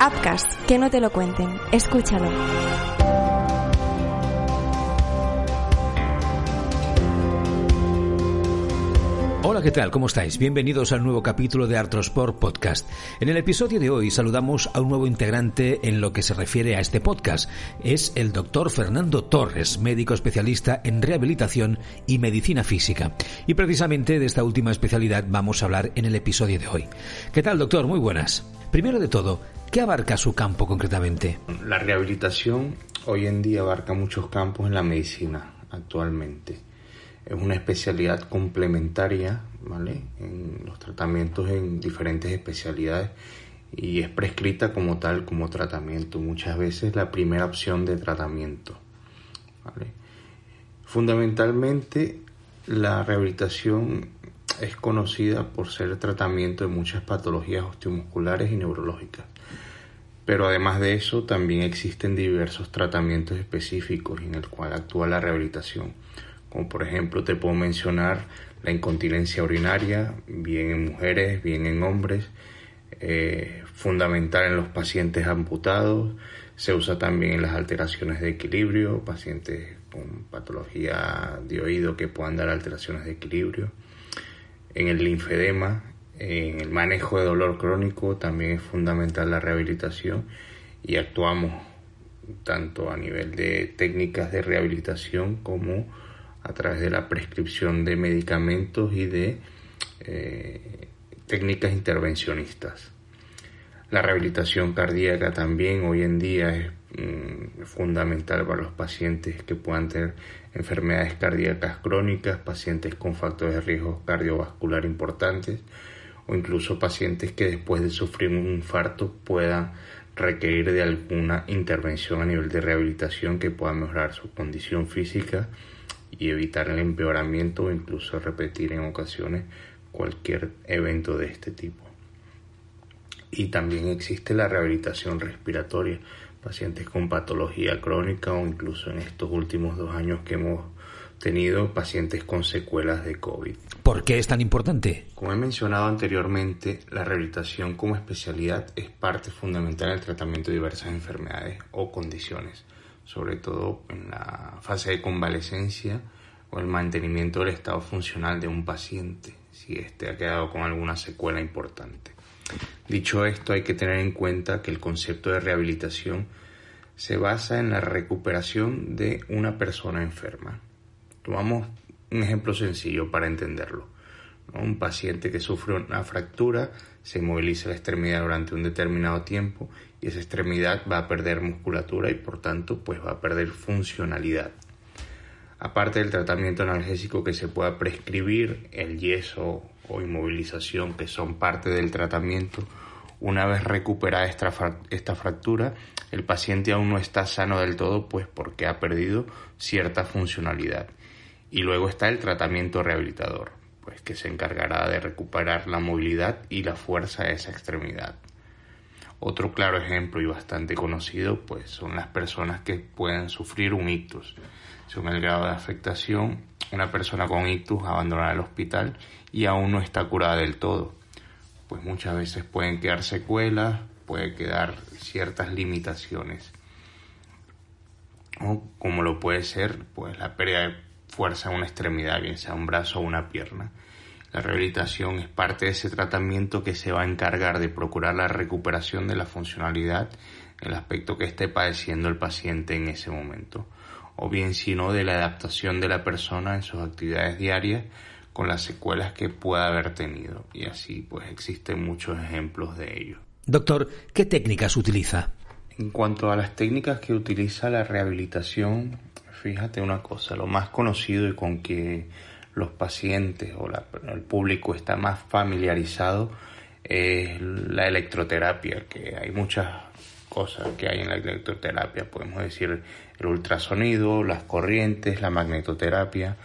Upcast, que no te lo cuenten. Escúchalo. Hola, ¿qué tal? ¿Cómo estáis? Bienvenidos al nuevo capítulo de Artrosport Podcast. En el episodio de hoy saludamos a un nuevo integrante en lo que se refiere a este podcast. Es el doctor Fernando Torres, médico especialista en rehabilitación y medicina física. Y precisamente de esta última especialidad vamos a hablar en el episodio de hoy. ¿Qué tal, doctor? Muy buenas. Primero de todo, ¿qué abarca su campo concretamente? La rehabilitación hoy en día abarca muchos campos en la medicina actualmente es una especialidad complementaria ¿vale? en los tratamientos en diferentes especialidades y es prescrita como tal, como tratamiento, muchas veces la primera opción de tratamiento. ¿vale? Fundamentalmente la rehabilitación es conocida por ser tratamiento de muchas patologías osteomusculares y neurológicas. Pero además de eso, también existen diversos tratamientos específicos en el cual actúa la rehabilitación. Como por ejemplo te puedo mencionar la incontinencia urinaria, bien en mujeres, bien en hombres, eh, fundamental en los pacientes amputados, se usa también en las alteraciones de equilibrio, pacientes con patología de oído que puedan dar alteraciones de equilibrio, en el linfedema, en el manejo de dolor crónico también es fundamental la rehabilitación y actuamos tanto a nivel de técnicas de rehabilitación como a través de la prescripción de medicamentos y de eh, técnicas intervencionistas. La rehabilitación cardíaca también hoy en día es mm, fundamental para los pacientes que puedan tener enfermedades cardíacas crónicas, pacientes con factores de riesgo cardiovascular importantes o incluso pacientes que después de sufrir un infarto puedan requerir de alguna intervención a nivel de rehabilitación que pueda mejorar su condición física y evitar el empeoramiento o incluso repetir en ocasiones cualquier evento de este tipo. Y también existe la rehabilitación respiratoria, pacientes con patología crónica o incluso en estos últimos dos años que hemos tenido pacientes con secuelas de COVID. ¿Por qué es tan importante? Como he mencionado anteriormente, la rehabilitación como especialidad es parte fundamental del tratamiento de diversas enfermedades o condiciones sobre todo en la fase de convalecencia o el mantenimiento del estado funcional de un paciente, si éste ha quedado con alguna secuela importante. Dicho esto, hay que tener en cuenta que el concepto de rehabilitación se basa en la recuperación de una persona enferma. Tomamos un ejemplo sencillo para entenderlo. Un paciente que sufre una fractura se moviliza la extremidad durante un determinado tiempo y esa extremidad va a perder musculatura y por tanto pues va a perder funcionalidad. Aparte del tratamiento analgésico que se pueda prescribir, el yeso o inmovilización que son parte del tratamiento, una vez recuperada esta, fractura, el paciente aún no está sano del todo pues porque ha perdido cierta funcionalidad. Y luego está el tratamiento rehabilitador, pues que se encargará de recuperar la movilidad y la fuerza de esa extremidad. Otro claro ejemplo y bastante conocido pues son las personas que pueden sufrir un ictus. Según el grado de afectación, una persona con ictus abandonará el hospital y aún no está curada del todo. Pues muchas veces pueden quedar secuelas, puede quedar ciertas limitaciones. O como lo puede ser pues la pérdida de fuerza en una extremidad, bien sea un brazo o una pierna. La rehabilitación es parte de ese tratamiento que se va a encargar de procurar la recuperación de la funcionalidad, el aspecto que esté padeciendo el paciente en ese momento, o bien si no de la adaptación de la persona en sus actividades diarias con las secuelas que pueda haber tenido. Y así pues existen muchos ejemplos de ello. Doctor, ¿qué técnicas utiliza? En cuanto a las técnicas que utiliza la rehabilitación, fíjate una cosa, lo más conocido y con que los pacientes o el público está más familiarizado es la electroterapia, que hay muchas cosas que hay en la electroterapia, podemos decir el ultrasonido, las corrientes, la magnetoterapia,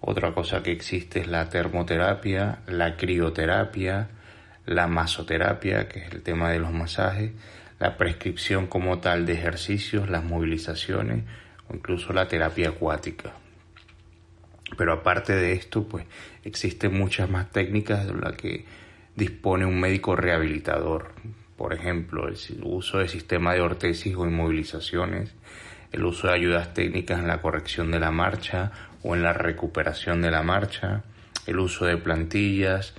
otra cosa que existe es la termoterapia, la crioterapia, la masoterapia, que es el tema de los masajes, la prescripción como tal de ejercicios, las movilizaciones o incluso la terapia acuática. Pero aparte de esto, pues existen muchas más técnicas de las que dispone un médico rehabilitador. Por ejemplo, el uso de sistema de ortesis o inmovilizaciones, el uso de ayudas técnicas en la corrección de la marcha o en la recuperación de la marcha, el uso de plantillas,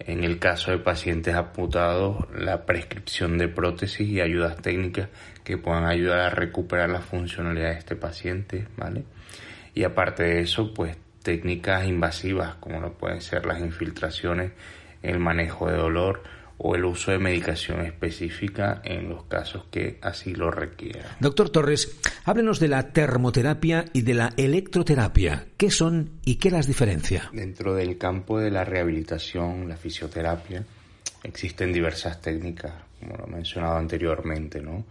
en el caso de pacientes amputados, la prescripción de prótesis y ayudas técnicas que puedan ayudar a recuperar la funcionalidad de este paciente, ¿vale? Y aparte de eso, pues técnicas invasivas como lo pueden ser las infiltraciones, el manejo de dolor, o el uso de medicación específica en los casos que así lo requieran. Doctor Torres, háblenos de la termoterapia y de la electroterapia. ¿Qué son y qué las diferencia? Dentro del campo de la rehabilitación, la fisioterapia, existen diversas técnicas, como lo he mencionado anteriormente, ¿no?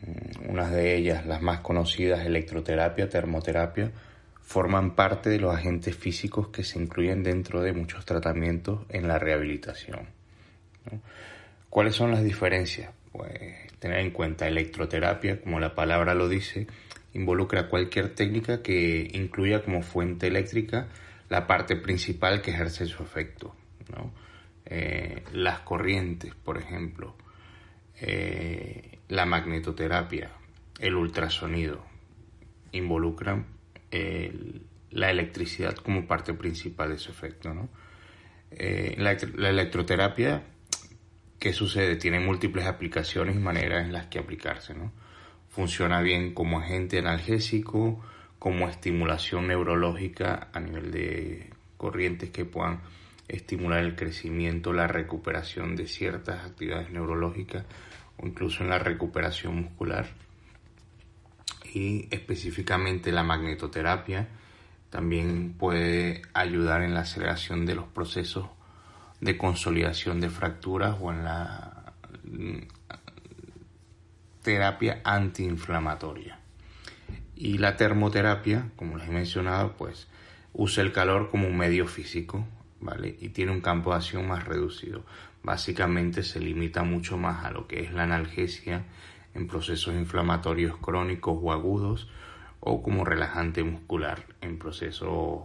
Mm, unas de ellas, las más conocidas, electroterapia, termoterapia, forman parte de los agentes físicos que se incluyen dentro de muchos tratamientos en la rehabilitación. ¿Cuáles son las diferencias? Pues tener en cuenta electroterapia, como la palabra lo dice, involucra cualquier técnica que incluya como fuente eléctrica la parte principal que ejerce su efecto. Eh, las corrientes, por ejemplo, eh, la magnetoterapia, el ultrasonido, involucran la electricidad como parte principal de su efecto. Eh, la, electroterapia ¿Qué sucede? Tiene múltiples aplicaciones y maneras en las que aplicarse. ¿no? Funciona bien como agente analgésico, como estimulación neurológica a nivel de corrientes que puedan estimular el crecimiento, la recuperación de ciertas actividades neurológicas o incluso en la recuperación muscular. Y específicamente la magnetoterapia también puede ayudar en la aceleración de los procesos de consolidación de fracturas o en la mm, terapia antiinflamatoria. Y la termoterapia, como les he mencionado, pues usa el calor como un medio físico, ¿vale? Y tiene un campo de acción más reducido. Básicamente se limita mucho más a lo que es la analgesia en procesos inflamatorios crónicos o agudos o como relajante muscular en procesos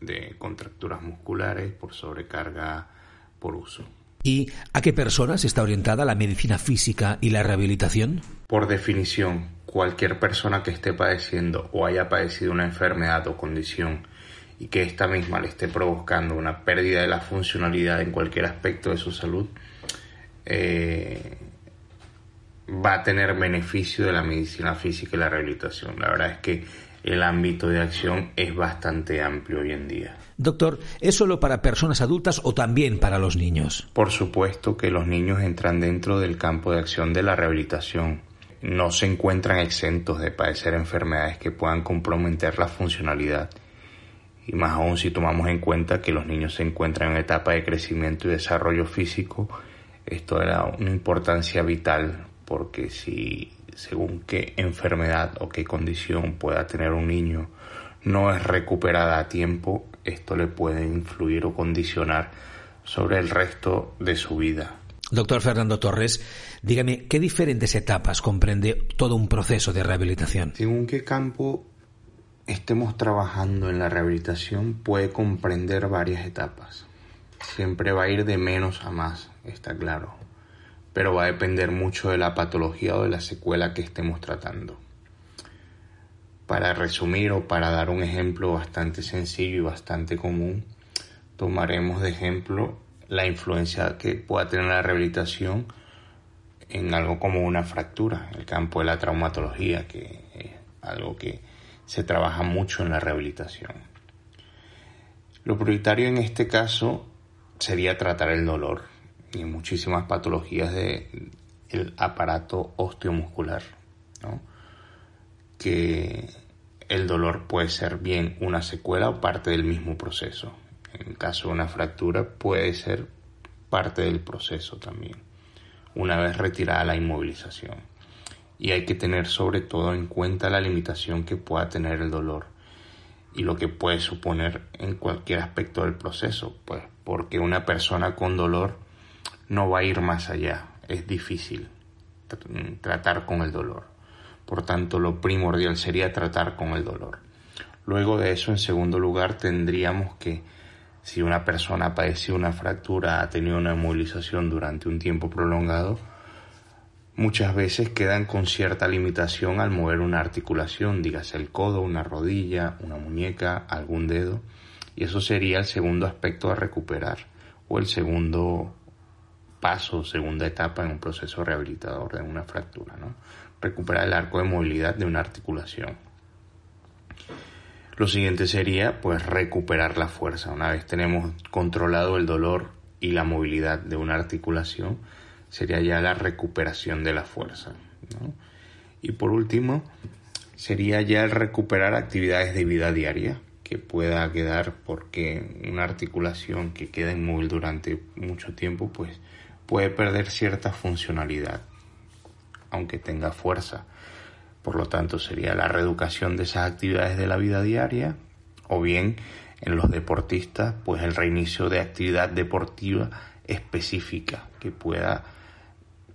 de contracturas musculares por sobrecarga por uso. ¿Y a qué personas está orientada la medicina física y la rehabilitación? Por definición, cualquier persona que esté padeciendo o haya padecido una enfermedad o condición y que esta misma le esté provocando una pérdida de la funcionalidad en cualquier aspecto de su salud, eh, va a tener beneficio de la medicina física y la rehabilitación. La verdad es que el ámbito de acción es bastante amplio hoy en día. Doctor, ¿es solo para personas adultas o también para los niños? Por supuesto que los niños entran dentro del campo de acción de la rehabilitación. No se encuentran exentos de padecer enfermedades que puedan comprometer la funcionalidad. Y más aún si tomamos en cuenta que los niños se encuentran en etapa de crecimiento y desarrollo físico, esto era una importancia vital porque si según qué enfermedad o qué condición pueda tener un niño no es recuperada a tiempo, esto le puede influir o condicionar sobre el resto de su vida. Doctor Fernando Torres, dígame, ¿qué diferentes etapas comprende todo un proceso de rehabilitación? Según qué campo estemos trabajando en la rehabilitación, puede comprender varias etapas. Siempre va a ir de menos a más, está claro, pero va a depender mucho de la patología o de la secuela que estemos tratando. Para resumir o para dar un ejemplo bastante sencillo y bastante común, tomaremos de ejemplo la influencia que pueda tener la rehabilitación en algo como una fractura, el campo de la traumatología, que es algo que se trabaja mucho en la rehabilitación. Lo prioritario en este caso sería tratar el dolor y muchísimas patologías del aparato osteomuscular, que el dolor puede ser bien una secuela o parte del mismo proceso. En caso de una fractura puede ser parte del proceso también, una vez retirada la inmovilización. Y hay que tener sobre todo en cuenta la limitación que pueda tener el dolor y lo que puede suponer en cualquier aspecto del proceso, pues porque una persona con dolor no va a ir más allá, es difícil tratar con el dolor. Por tanto, lo primordial sería tratar con el dolor. Luego de eso, en segundo lugar, tendríamos que, si una persona ha una fractura, ha tenido una inmovilización durante un tiempo prolongado, muchas veces quedan con cierta limitación al mover una articulación, dígase el codo, una rodilla, una muñeca, algún dedo, y eso sería el segundo aspecto a recuperar o el segundo paso, segunda etapa en un proceso rehabilitador de una fractura, ¿no? Recuperar el arco de movilidad de una articulación. Lo siguiente sería pues recuperar la fuerza. Una vez tenemos controlado el dolor y la movilidad de una articulación, sería ya la recuperación de la fuerza. Y por último, sería ya el recuperar actividades de vida diaria que pueda quedar porque una articulación que queda inmóvil durante mucho tiempo pues puede perder cierta funcionalidad aunque tenga fuerza. Por lo tanto, sería la reeducación de esas actividades de la vida diaria o bien en los deportistas, pues el reinicio de actividad deportiva específica que pueda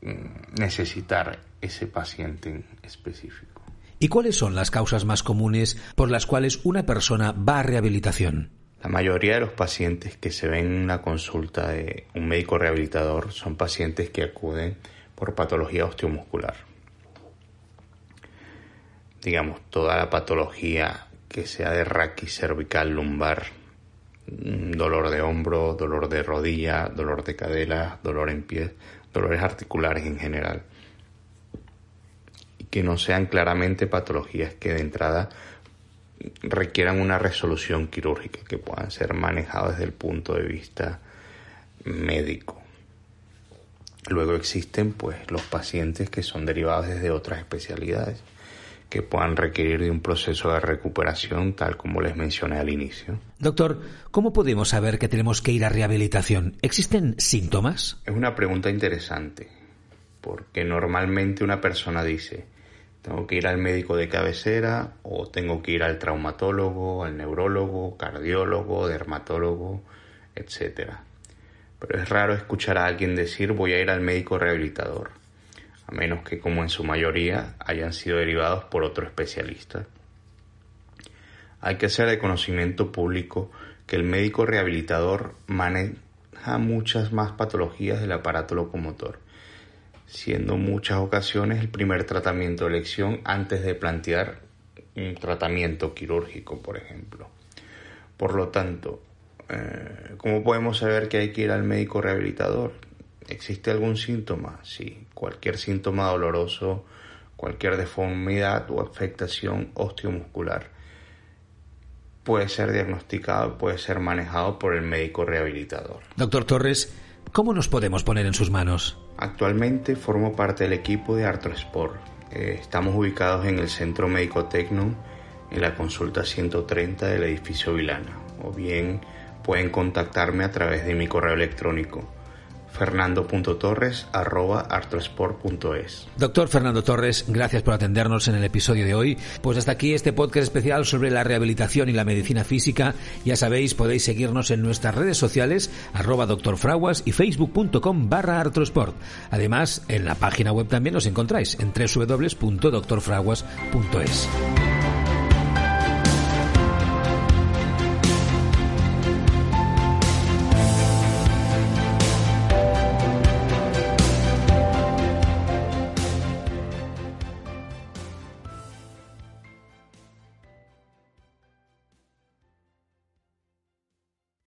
mm, necesitar ese paciente específico. ¿Y cuáles son las causas más comunes por las cuales una persona va a rehabilitación? La mayoría de los pacientes que se ven en una consulta de un médico rehabilitador son pacientes que acuden por patología osteomuscular. Digamos, toda la patología que sea de raquis cervical lumbar, mm, dolor de hombro, dolor de rodilla, dolor de cadera, dolor en pies, dolores articulares en general. Y que no sean claramente patologías que de entrada requieran una resolución quirúrgica, que puedan ser manejadas desde el punto de vista médico. Luego existen pues los pacientes que son derivados desde otras especialidades que puedan requerir de un proceso de recuperación tal como les mencioné al inicio. Doctor, ¿cómo podemos saber que tenemos que ir a rehabilitación? ¿Existen síntomas? Es una pregunta interesante, porque normalmente una persona dice, tengo que ir al médico de cabecera o tengo que ir al traumatólogo, al neurólogo, cardiólogo, dermatólogo, etcétera pero es raro escuchar a alguien decir voy a ir al médico rehabilitador, a menos que como en su mayoría hayan sido derivados por otro especialista. Hay que hacer de conocimiento público que el médico rehabilitador maneja muchas más patologías del aparato locomotor, siendo muchas ocasiones el primer tratamiento de elección antes de plantear un tratamiento quirúrgico, por ejemplo. Por lo tanto, eh, ¿Cómo podemos saber que hay que ir al médico rehabilitador? ¿Existe algún síntoma? Sí, cualquier síntoma doloroso, cualquier deformidad o afectación osteomuscular puede ser diagnosticado, puede ser manejado por el médico rehabilitador. Doctor Torres, ¿cómo nos podemos poner en sus manos? Actualmente formo parte del equipo de Artrosport. Eh, estamos ubicados en el Centro Médico Tecno, en la consulta 130 del edificio Vilana, o bien pueden contactarme a través de mi correo electrónico fernando.torres.artrosport.es. Doctor Fernando Torres, gracias por atendernos en el episodio de hoy. Pues hasta aquí este podcast especial sobre la rehabilitación y la medicina física. Ya sabéis, podéis seguirnos en nuestras redes sociales, arroba doctorfraguas y facebook.com barra artrosport. Además, en la página web también os encontráis en www.doctorfraguas.es.